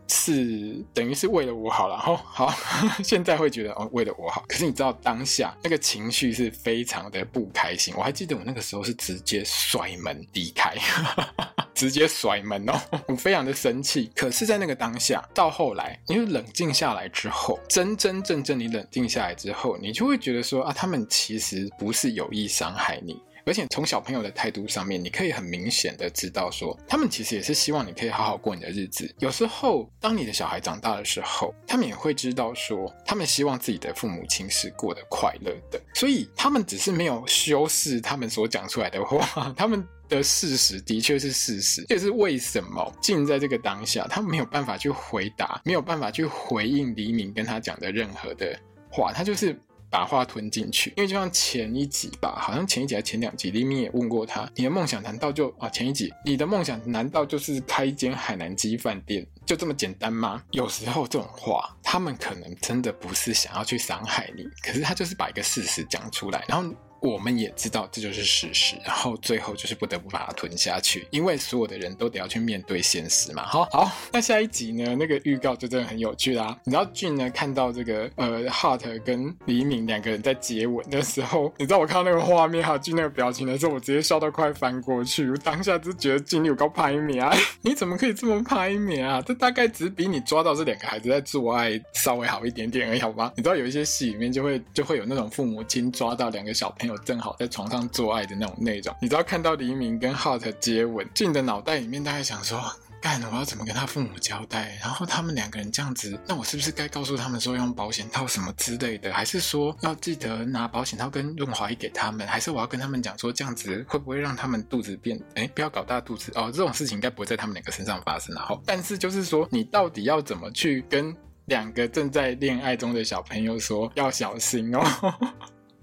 是等于是为了我好了，然后好，*laughs* 现在会觉得哦，为了我好。可是你知道当下那个情绪是非常的不开心。我还记得我那个时候是直接甩门离开，*laughs* 直接甩门哦，*laughs* 我非常的生气。可是，在那个当下，到后来，因为冷静下来之后，真真正正你冷静下来之后，你就会觉得说啊，他们其实不是有意伤害你。而且从小朋友的态度上面，你可以很明显的知道说，他们其实也是希望你可以好好过你的日子。有时候，当你的小孩长大的时候，他们也会知道说，他们希望自己的父母亲是过得快乐的，所以他们只是没有修饰他们所讲出来的话，他们。的事实的确是事实，这也是为什么静在这个当下，他没有办法去回答，没有办法去回应黎明跟他讲的任何的话，他就是把话吞进去。因为就像前一集吧，好像前一集还前两集，黎明也问过他：“你的梦想难道就啊？前一集你的梦想难道就是开一间海南鸡饭店，就这么简单吗？”有时候这种话，他们可能真的不是想要去伤害你，可是他就是把一个事实讲出来，然后。我们也知道这就是事实，然后最后就是不得不把它吞下去，因为所有的人都得要去面对现实嘛。好，好，那下一集呢？那个预告就真的很有趣啦。你知道俊呢看到这个呃 Hart 跟黎明两个人在接吻的时候，*laughs* 你知道我看到那个画面哈俊那个表情的时候，我直接笑到快翻过去。我当下就觉得俊你有够拍面啊！你怎么可以这么拍面啊？这大概只比你抓到这两个孩子在做爱稍微好一点点而已，好吗？你知道有一些戏里面就会就会有那种父母亲抓到两个小朋友。正好在床上做爱的那种内容，你知道看到黎明跟 Hart 接吻，进的脑袋里面大概想说，干我要怎么跟他父母交代？然后他们两个人这样子，那我是不是该告诉他们说用保险套什么之类的？还是说要记得拿保险套跟润滑液给他们？还是我要跟他们讲说这样子会不会让他们肚子变？哎，不要搞大肚子哦，这种事情应该不会在他们两个身上发生。然后，但是就是说，你到底要怎么去跟两个正在恋爱中的小朋友说要小心哦？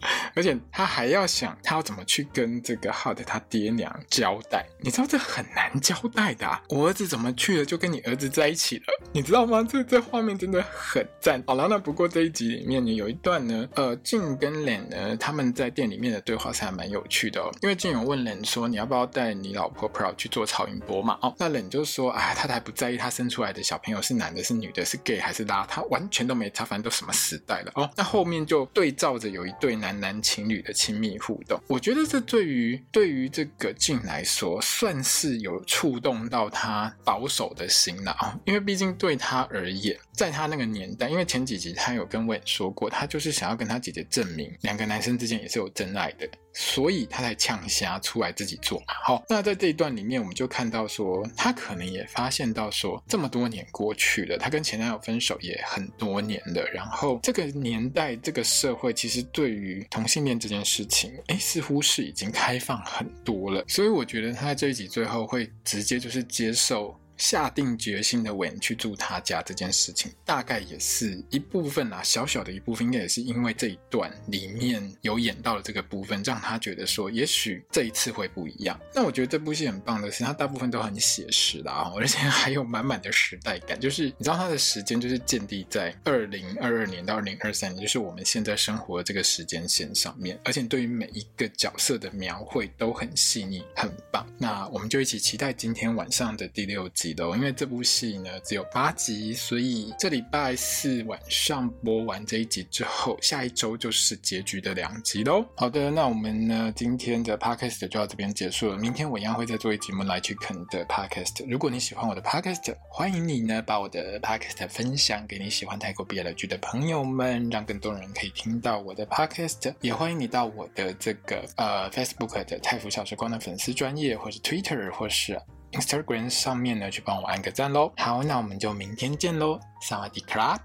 *laughs* 而且他还要想，他要怎么去跟这个 Hart 他爹娘交代？你知道这很难交代的。我儿子怎么去了就跟你儿子在一起了？你知道吗？这这画面真的很赞。好了，那不过这一集里面呢，有一段呢，呃，静跟 Len 呢，他们在店里面的对话是还蛮有趣的哦。因为静有问 Len 说，你要不要带你老婆 Proud 去做超音波嘛？哦，那 Len 就说，哎，他才不在意他生出来的小朋友是男的、是女的、是 gay 还是拉，他完全都没差，反正都什么时代了哦。那后面就对照着有一对男男情侣的亲密互动，我觉得这对于对于这个俊来说，算是有触动到他保守的心了啊。因为毕竟对他而言，在他那个年代，因为前几集他有跟我说过，他就是想要跟他姐姐证明，两个男生之间也是有真爱的。所以他才呛瞎出来自己做嘛。好，那在这一段里面，我们就看到说，他可能也发现到说，这么多年过去了，他跟前男友分手也很多年了。然后这个年代，这个社会其实对于同性恋这件事情，哎，似乎是已经开放很多了。所以我觉得他在这一集最后会直接就是接受。下定决心的稳去住他家这件事情，大概也是一部分啊，小小的一部分，应该也是因为这一段里面有演到了这个部分，让他觉得说，也许这一次会不一样。那我觉得这部戏很棒的是，它大部分都很写实的啊，而且 *laughs* 还有满满的时代感。就是你知道，它的时间就是建立在二零二二年到二零二三年，就是我们现在生活的这个时间线上面，而且对于每一个角色的描绘都很细腻，很棒。那我们就一起期待今天晚上的第六集。因为这部戏呢只有八集，所以这礼拜四晚上播完这一集之后，下一周就是结局的两集喽。好的，那我们呢今天的 podcast 就到这边结束了。明天我一样会再做一集 Moonlight Chicken 的 podcast。如果你喜欢我的 podcast，欢迎你呢把我的 podcast 分享给你喜欢泰国 BL 剧的朋友们，让更多人可以听到我的 podcast。也欢迎你到我的这个呃 Facebook 的泰服小时光的粉丝专业，或是 Twitter，或是。Instagram 上面呢，去帮我按个赞喽。好，那我们就明天见喽，萨瓦迪卡。